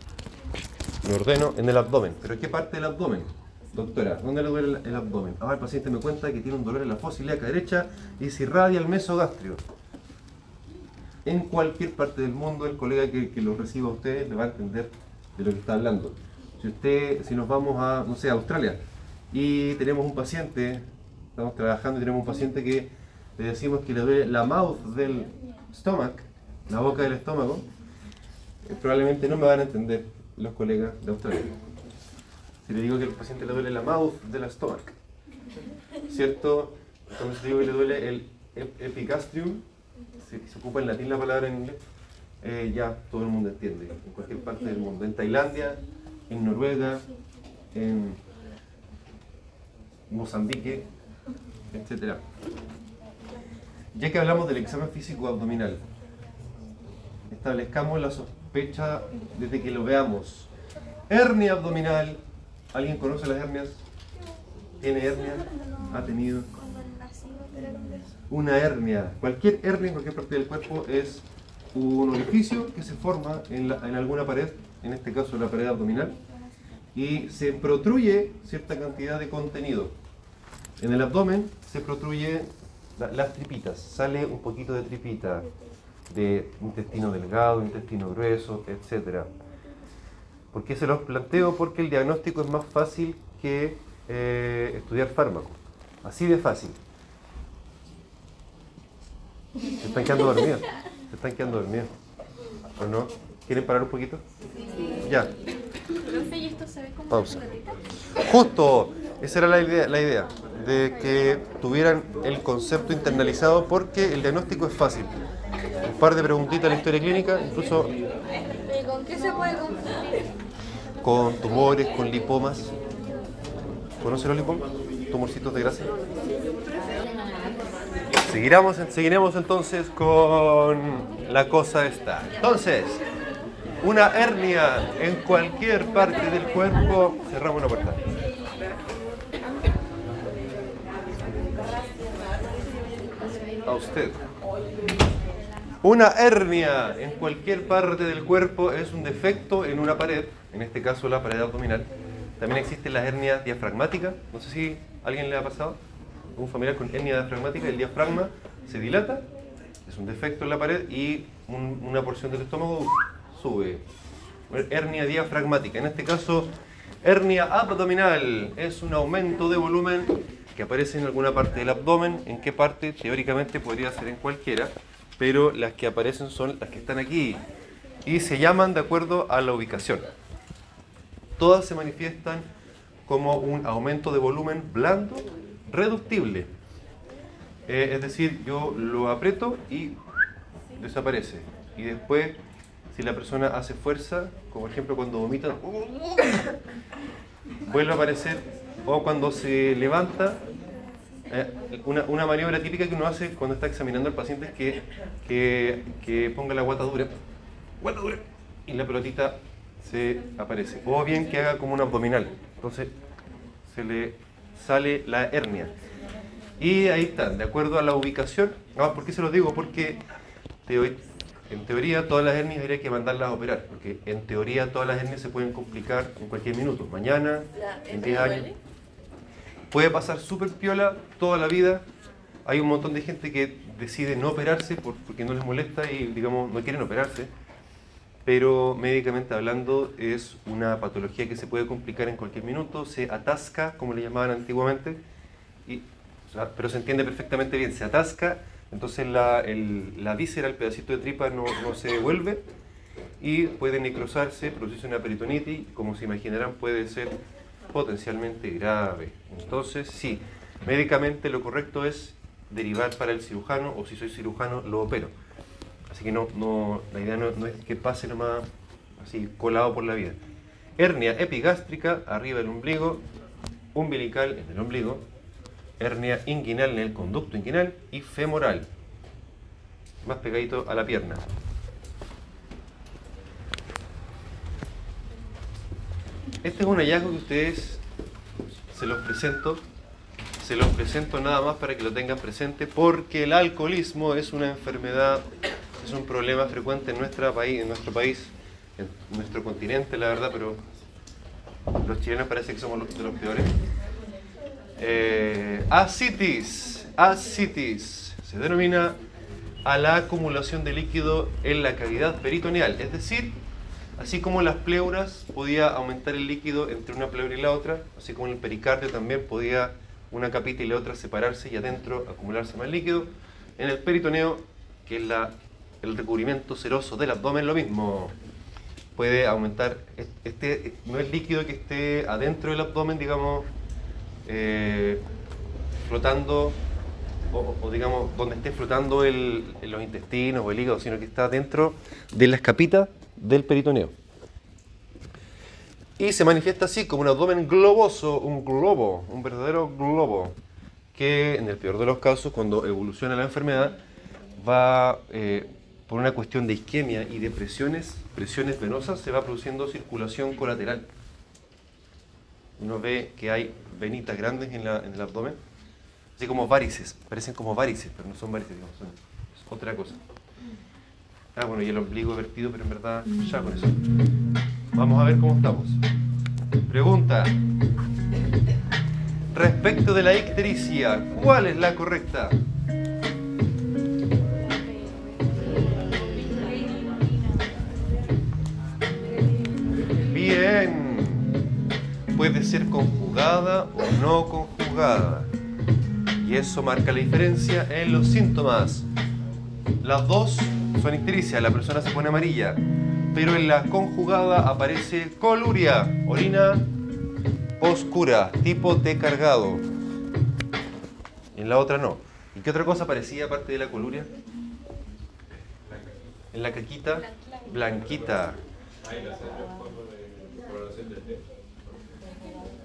Speaker 1: me ordeno en el abdomen. ¿Pero qué parte del abdomen? Doctora, ¿dónde le duele el, abdomen? Ah, el paciente me cuenta que tiene un dolor en la fosa ilíaca derecha y se irradia el mesogastrio. En cualquier parte del mundo, el colega que, que lo reciba a usted le va a entender de lo que está hablando. Si usted, si nos vamos a, no sé, a Australia y tenemos un paciente, estamos trabajando y tenemos un paciente que le decimos que le duele la mouth del stomach, la boca del estómago, eh, probablemente no me van a entender los colegas de Australia. Si le digo que al paciente le duele la mouth de la stomach, ¿cierto? Cuando digo que le duele el ep- epigastrium, se, se ocupa en latín la palabra en inglés, eh, ya todo el mundo entiende, en cualquier parte del mundo. En Tailandia, en Noruega, en Mozambique, etc. Ya que hablamos del examen físico abdominal, establezcamos la sospecha desde que lo veamos. Hernia abdominal. ¿Alguien conoce las hernias? ¿Tiene hernia? ¿Ha tenido? Una hernia. Cualquier hernia en cualquier parte del cuerpo es un orificio que se forma en, la- en alguna pared, en este caso la pared abdominal, y se protruye cierta cantidad de contenido. En el abdomen se protruye la- las tripitas, sale un poquito de tripita, de intestino delgado, intestino grueso, etc. ¿Por qué se los planteo? Porque el diagnóstico es más fácil que eh, estudiar fármacos. Así de fácil. Se están quedando dormidos. Se están quedando dormidos. ¿O no? ¿Quieren parar un poquito? Ya.
Speaker 3: Profe, ¿y esto se ve como
Speaker 1: Pausa. Justo, esa era la idea, la idea, de que tuvieran el concepto internalizado porque el diagnóstico es fácil. Un par de preguntitas a la historia clínica, incluso
Speaker 3: ¿Y con qué se puede confundir?
Speaker 1: con tumores, con lipomas. ¿Conocen los lipomas? Tumorcitos de grasa. Seguiremos, seguiremos entonces con la cosa esta. Entonces, una hernia en cualquier parte del cuerpo. Cerramos una puerta. A usted. Una hernia en cualquier parte del cuerpo es un defecto en una pared, en este caso la pared abdominal. También existe la hernia diafragmática. No sé si alguien le ha pasado. Un familiar con hernia diafragmática, el diafragma se dilata, es un defecto en la pared y un- una porción del estómago sube. Hernia diafragmática. En este caso, hernia abdominal es un aumento de volumen que aparece en alguna parte del abdomen. ¿En qué parte? Teóricamente podría ser en cualquiera, pero las que aparecen son las que están aquí y se llaman de acuerdo a la ubicación. Todas se manifiestan como un aumento de volumen blando reductible. Eh, es decir, yo lo aprieto y desaparece. Y después, si la persona hace fuerza, como ejemplo cuando vomita, vuelve a aparecer. O cuando se levanta, eh, una, una maniobra típica que uno hace cuando está examinando al paciente es que, que, que ponga la guata dura. Guata dura. Y la pelotita se aparece. O bien que haga como un abdominal. Entonces se le sale la hernia. Y ahí están, de acuerdo a la ubicación. Ah, ¿Por qué se los digo? Porque teo- en teoría todas las hernias habría que mandarlas a operar. Porque en teoría todas las hernias se pueden complicar en cualquier minuto. Mañana, en 10 años. Puede pasar súper piola toda la vida. Hay un montón de gente que decide no operarse por- porque no les molesta y, digamos, no quieren operarse. Pero médicamente hablando es una patología que se puede complicar en cualquier minuto. Se atasca, como le llamaban antiguamente, y, pero se entiende perfectamente bien. Se atasca, entonces la, el- la víscera, el pedacito de tripa no, no se devuelve y puede necrosarse, producirse una peritonitis, como se imaginarán puede ser potencialmente grave. Entonces, sí, médicamente lo correcto es derivar para el cirujano o si soy cirujano lo opero. Así que no, no, la idea no, no es que pase nomás así colado por la vida. Hernia epigástrica, arriba del ombligo, umbilical en el ombligo, hernia inguinal en el conducto inguinal y femoral, más pegadito a la pierna. Este es un hallazgo que ustedes se los presento. Se los presento nada más para que lo tengan presente porque el alcoholismo es una enfermedad, es un problema frecuente en, nuestra país, en nuestro país, en nuestro continente, la verdad, pero los chilenos parece que somos los, de los peores. Eh, ascitis, ascitis, se denomina a la acumulación de líquido en la cavidad peritoneal, es decir, Así como las pleuras podía aumentar el líquido entre una pleura y la otra, así como el pericardio también podía una capita y la otra separarse y adentro acumularse más líquido. En el peritoneo, que es la, el recubrimiento seroso del abdomen, lo mismo. puede aumentar, este no es líquido que esté adentro del abdomen, digamos, eh, flotando, o, digamos, donde esté flotando el, los intestinos o el hígado, sino que está dentro de las capitas del peritoneo. Y se manifiesta así como un abdomen globoso, un globo, un verdadero globo, que en el peor de los casos, cuando evoluciona la enfermedad, va eh, por una cuestión de isquemia y de presiones, presiones venosas, se va produciendo circulación colateral. Uno ve que hay venitas grandes en, la, en el abdomen, así como varices, parecen como varices, pero no son varices, es otra cosa. Ah, bueno, y el ombligo vertido, pero en verdad ya con eso. Vamos a ver cómo estamos. Pregunta. Respecto de la ictericia, ¿cuál es la correcta? Bien. Puede ser conjugada o no conjugada. Y eso marca la diferencia en los síntomas. Las dos son ictericia, la persona se pone amarilla. Pero en la conjugada aparece coluria, orina oscura, tipo de cargado. En la otra no. ¿Y qué otra cosa aparecía aparte de la coluria? En la caquita, blanquita.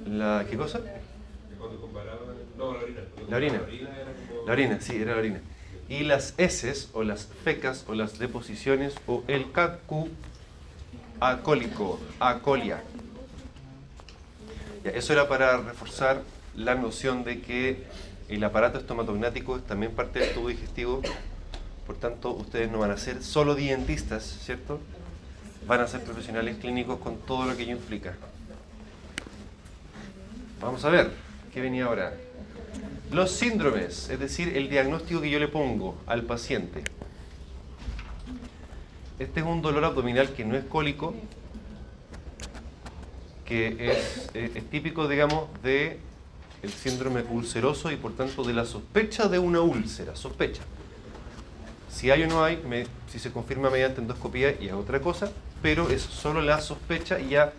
Speaker 1: La, ¿Qué cosa? La orina. La orina, sí, era la orina. Y las heces, o las fecas, o las deposiciones, o el cacu acólico, acolia. Ya, eso era para reforzar la noción de que el aparato estomatognático es también parte del tubo digestivo, por tanto ustedes no van a ser solo dientistas, ¿cierto? Van a ser profesionales clínicos con todo lo que ello implica. Vamos a ver, ¿qué venía ahora? Los síndromes, es decir, el diagnóstico que yo le pongo al paciente. Este es un dolor abdominal que no es cólico, que es, eh, típico, digamos, de el síndrome ulceroso y por tanto de la sospecha de una úlcera, sospecha. Si hay o no hay, si se confirma mediante endoscopía y es otra cosa, pero es solo la sospecha y ya,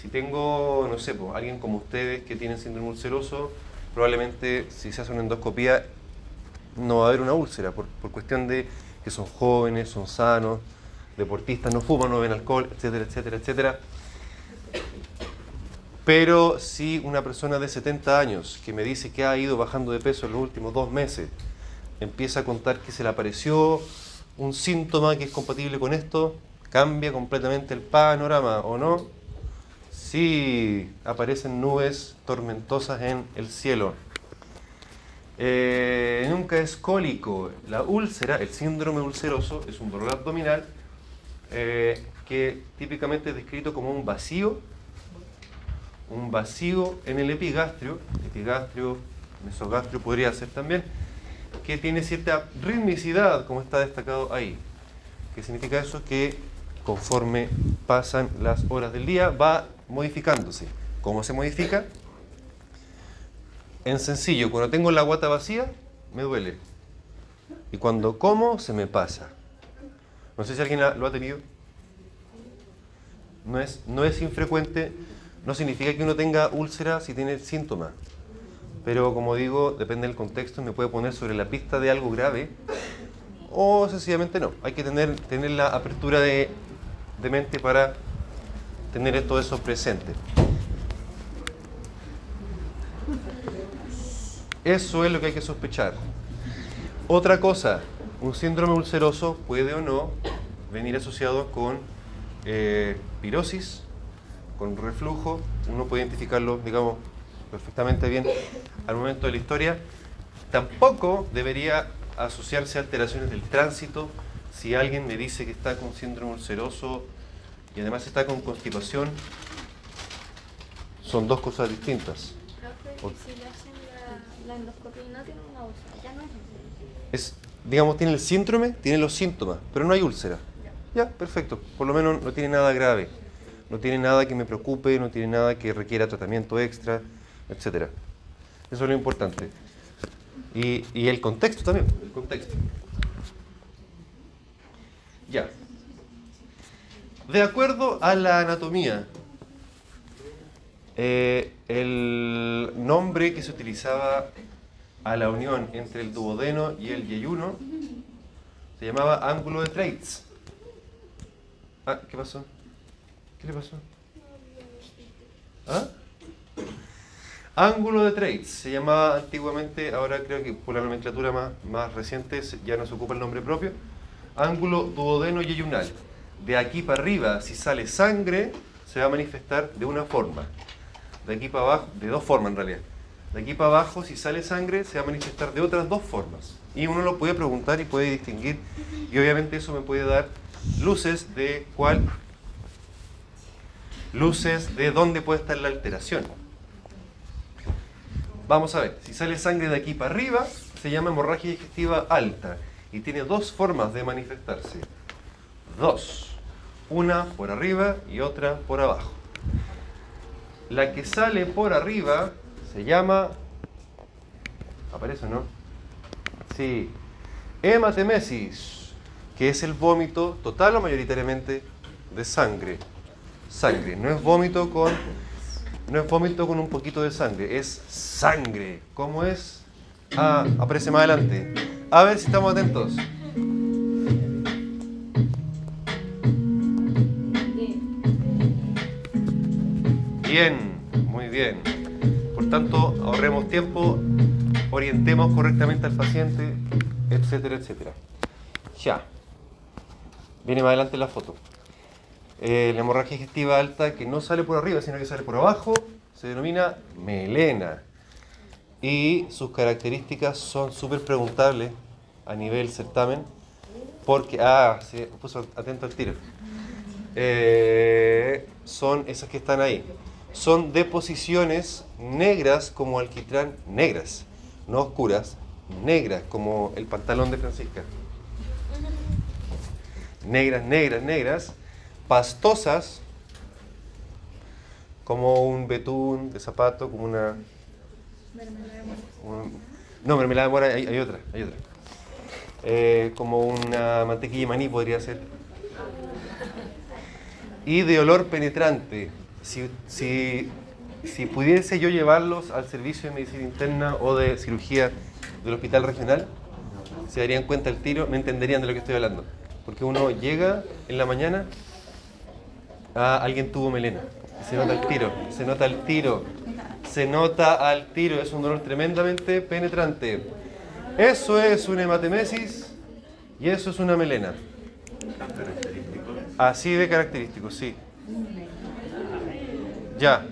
Speaker 1: si tengo, no sé, pues, alguien como ustedes que tienen síndrome ulceroso, probablemente si se hace una endoscopía no va a haber una úlcera, por, por cuestión de que son jóvenes, son sanos, deportistas, no fuman, no beben alcohol, etcétera, etcétera, etcétera. Pero si una persona de 70 años que me dice que ha ido bajando de peso en los últimos dos meses, empieza a contar que se le apareció un síntoma que es compatible con esto, cambia completamente el panorama, ¿o no? Sí, aparecen nubes tormentosas en el cielo. Eh, nunca es cólico. La úlcera, el síndrome ulceroso, es un dolor abdominal eh, que típicamente es descrito como un vacío, un vacío en el epigastrio, epigastrio, mesogastrio podría ser también, que tiene cierta ritmicidad, como está destacado ahí. ¿Qué significa eso? Que conforme pasan las horas del día va modificándose. ¿Cómo se modifica? En sencillo, cuando tengo la guata vacía, me duele. Y cuando como, se me pasa. No sé si alguien lo ha tenido. No es, no es infrecuente, no significa que uno tenga úlcera si tiene síntomas. Pero como digo, depende del contexto, me puede poner sobre la pista de algo grave o sencillamente no. Hay que tener, tener la apertura de, de mente para tener todo eso presente. Eso es lo que hay que sospechar. Otra cosa, un síndrome ulceroso puede o no venir asociado con eh, pirosis, con reflujo. Uno puede identificarlo, digamos, perfectamente bien al momento de la historia. Tampoco debería asociarse a alteraciones del tránsito. Si alguien me dice que está con síndrome ulceroso y además está con constipación, son dos cosas distintas.
Speaker 3: Profe, si le hacen la, la endoscopia y no tiene una úlcera, ya no es
Speaker 1: Es, digamos, tiene el síndrome, tiene los síntomas, pero no hay úlcera. Ya, perfecto. Por lo menos no tiene nada grave. No tiene nada que me preocupe, no tiene nada que requiera tratamiento extra, etcétera. Eso es lo importante. Y, y el contexto también, el contexto. Ya. De acuerdo a la anatomía, eh, el nombre que se utilizaba a la unión entre el duodeno y el yeyuno se llamaba ángulo de Treitz. Ah, ¿qué pasó? ¿Qué le pasó? ¿Ah? Ángulo de Treitz se llamaba antiguamente, ahora creo que por la nomenclatura más, más reciente ya no se ocupa el nombre propio, ángulo duodeno yeyunal. De aquí para arriba, si sale sangre, se va a manifestar de una forma. De aquí para abajo, de dos formas en realidad. De aquí para abajo, si sale sangre, se va a manifestar de otras dos formas. Y uno lo puede preguntar y puede distinguir. Y obviamente eso me puede dar luces de cuál. Luces de dónde puede estar la alteración. Vamos a ver, si sale sangre de aquí para arriba, se llama hemorragia digestiva alta. Y tiene dos formas de manifestarse. Dos. Una por arriba y otra por abajo. La que sale por arriba se llama. ¿Aparece o no? Sí. Hematemesis, que es el vómito total o mayoritariamente de sangre. Sangre, no es vómito con. No es vómito con un poquito de sangre, es sangre. ¿Cómo es? Ah, aparece más adelante. A ver si estamos atentos. Bien, muy bien. Por tanto, ahorremos tiempo, orientemos correctamente al paciente, etcétera, etcétera. Ya. Viene más adelante la foto. Eh, la hemorragia digestiva alta que no sale por arriba, sino que sale por abajo, se denomina melena. Y sus características son súper preguntables a nivel certamen, porque, ah, se puso atento al tiro. Eh, son esas que están ahí. Son deposiciones negras como alquitrán, negras, no oscuras, negras como el pantalón de Francisca. Negras, negras, negras, pastosas como un betún de zapato, como una... un- no, mermelada de mora, hay, hay otra, hay otra. Eh, como una mantequilla de maní podría ser y de olor penetrante. Si, si, si pudiese yo llevarlos al servicio de medicina interna o de cirugía del hospital regional, se darían cuenta al tiro, me entenderían de lo que estoy hablando. Porque uno llega en la mañana, ah, alguien tuvo melena, se nota el tiro, se nota el tiro, se nota al tiro, es un dolor tremendamente penetrante. Eso es una hematemesis y eso es una melena. Así de característico, sí. Ya.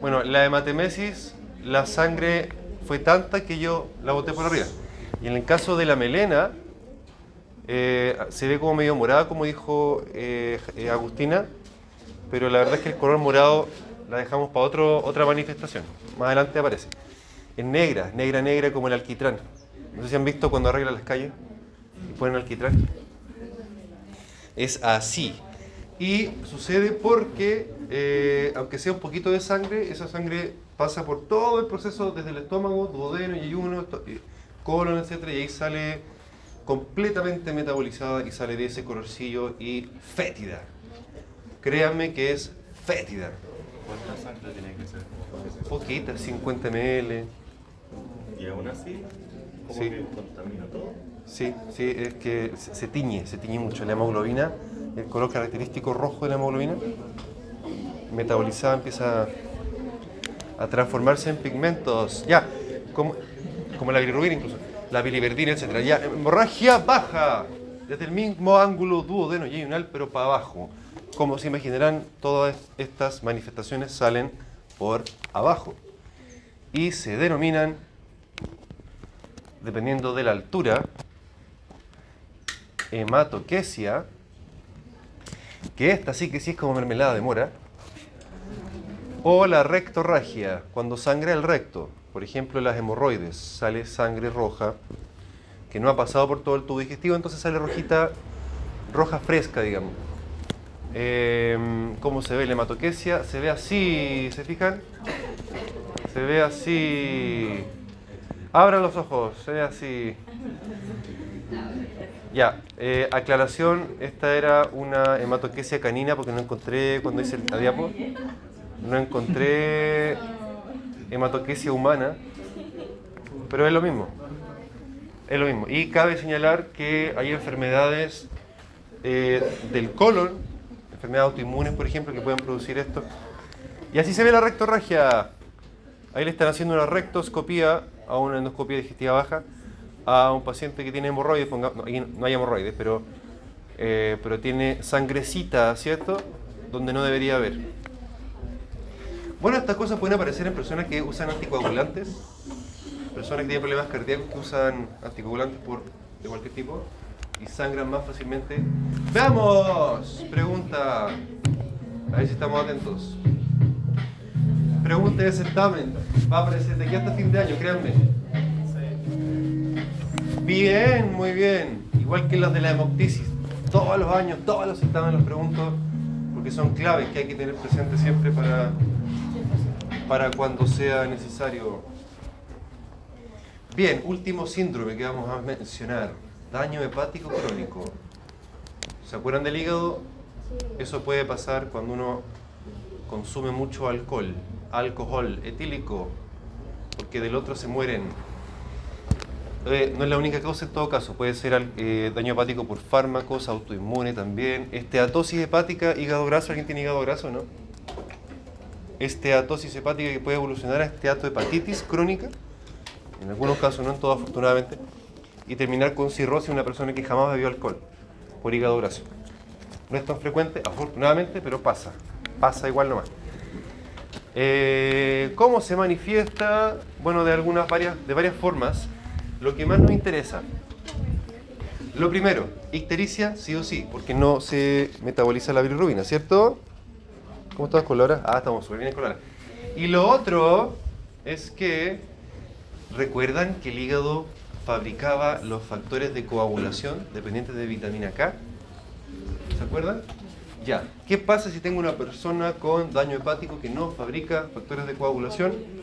Speaker 1: Bueno, la hematemesis, la sangre fue tanta que yo la boté por arriba. Y en el caso de la melena, eh, se ve como medio morada, como dijo eh, eh, Agustina, pero la verdad es que el color morado la dejamos para otro, otra manifestación. Más adelante aparece. Es negra, negra, negra como el alquitrán. No sé si han visto cuando arreglan las calles y ponen alquitrán. Es así. Y sucede porque, eh, aunque sea un poquito de sangre, esa sangre pasa por todo el proceso desde el estómago, duodeno, esto- eh, colon, etc. Y ahí sale completamente metabolizada y sale de ese colorcillo y fétida. Créanme que es fétida.
Speaker 6: ¿Cuánta sangre tiene que ser?
Speaker 1: Poquita, 50 ml.
Speaker 6: Y aún así, como
Speaker 1: Sí.
Speaker 6: que contamina todo.
Speaker 1: Sí, sí, es que se, tiñe, se tiñe mucho. La hemoglobina, el color característico rojo de la hemoglobina, metabolizada empieza a transformarse en pigmentos. Ya, como, como la bilirrubina incluso, la biliverdina, etc. Ya, hemorragia baja, desde el mismo ángulo duodeno yeyunal, pero para abajo. Como se imaginarán, todas estas manifestaciones salen por abajo y se denominan, dependiendo de la altura, hematoquesia, que esta sí que sí es como mermelada de mora, o la rectorragia, cuando sangra el recto, por ejemplo las hemorroides, sale sangre roja que no ha pasado por todo el tubo digestivo, entonces sale rojita, roja fresca, digamos. Em, ¿Cómo se ve la hematoquesia? Se ve así, ¿se fijan? Se ve así. Abra los ojos, es así. Ya, eh, aclaración, esta era una hematoquesia canina porque no encontré, cuando hice el diapo, no encontré hematoquesia humana, pero es lo mismo. Es lo mismo. Y cabe señalar que hay enfermedades eh, del colon, enfermedades autoinmunes, por ejemplo, que pueden producir esto. Y así se ve la rectorragia. Ahí le están haciendo una rectoscopía a una endoscopía digestiva baja a un paciente que tiene hemorroides, ponga- no, ahí no hay hemorroides, pero, eh, pero tiene sangrecita, ¿cierto? Donde no debería haber. Bueno, estas cosas pueden aparecer en personas que usan anticoagulantes, personas que tienen problemas cardíacos que usan anticoagulantes por, de cualquier tipo y sangran más fácilmente. ¡Veamos! Pregunta. A ver si estamos atentos. Pregunta de certamen. Va a aparecer de aquí hasta fin de año, créanme. Bien, muy bien. Igual que las de la hemoptisis. Todos los años, todos los certámenes los pregunto porque son claves que hay que tener presente siempre para, para cuando sea necesario. Bien, último síndrome que vamos a mencionar. Daño hepático crónico. ¿Se acuerdan del hígado? Eso puede pasar cuando uno consume mucho alcohol, alcohol etílico, porque del otro se mueren. No es la única causa en todo caso, puede ser eh, daño hepático por fármacos, autoinmune también, esteatosis hepática, hígado graso, ¿alguien tiene hígado graso no? Esteatosis hepática que puede evolucionar a esteatohepatitis crónica, en algunos casos, no en todos afortunadamente, y terminar con cirrosis una persona que jamás bebió alcohol por hígado graso. No es tan frecuente, afortunadamente, pero pasa. Pasa igual nomás. Eh, ¿Cómo se manifiesta? Bueno, de algunas varias, de varias formas. Lo que más nos interesa. Lo primero, ictericia, sí o sí, porque no se metaboliza la bilirrubina, ¿cierto? ¿Cómo estás con? Ah, estamos súper bien con. Y lo otro es que recuerdan que el hígado fabricaba los factores de coagulación dependientes de vitamina K. ¿Se acuerdan? Ya. ¿Qué pasa si tengo una persona con daño hepático que no fabrica factores de coagulación?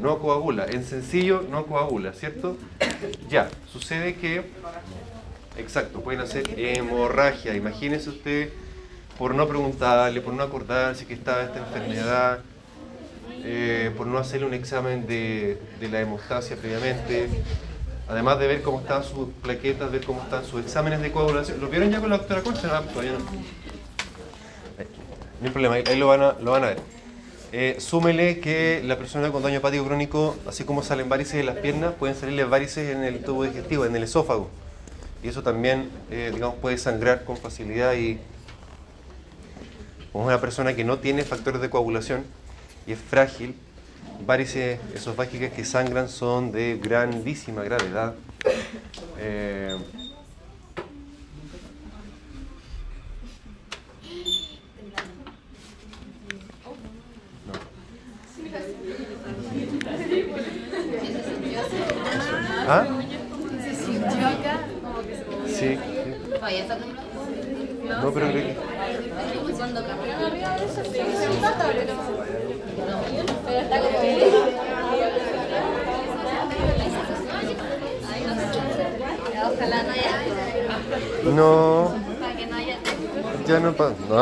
Speaker 1: No coagula. En sencillo, no coagula, ¿cierto? Ya. Sucede que, exacto, pueden hacer hemorragia. Imagínese usted, por no preguntarle, por no acordarse que estaba esta enfermedad, eh, por no hacerle un examen de, de la hemostasia previamente, además de ver cómo están sus plaquetas, ver cómo están sus exámenes de coagulación. ¿Lo vieron ya con la doctora Concha? No, todavía no. No hay problema, ahí, ahí lo, van a, lo van a ver. Eh, súmele que la persona con daño hepático crónico, así como salen varices en las piernas, pueden salirle varices en el tubo digestivo, en el esófago. Y eso también, eh, digamos, puede sangrar con facilidad y como una persona que no tiene factores de coagulación y es frágil, varices esofágicas que sangran son de grandísima gravedad. Eh, ¿Ah?
Speaker 2: Yo acá, como que se movió.
Speaker 1: Sí. sí.
Speaker 2: Todavía está temblando.
Speaker 1: No, pero creo que...
Speaker 2: Cuando cambió
Speaker 3: Arriba de eso sí, se empata, pero. Pero está como.
Speaker 2: Ojalá no haya.
Speaker 1: No,
Speaker 2: no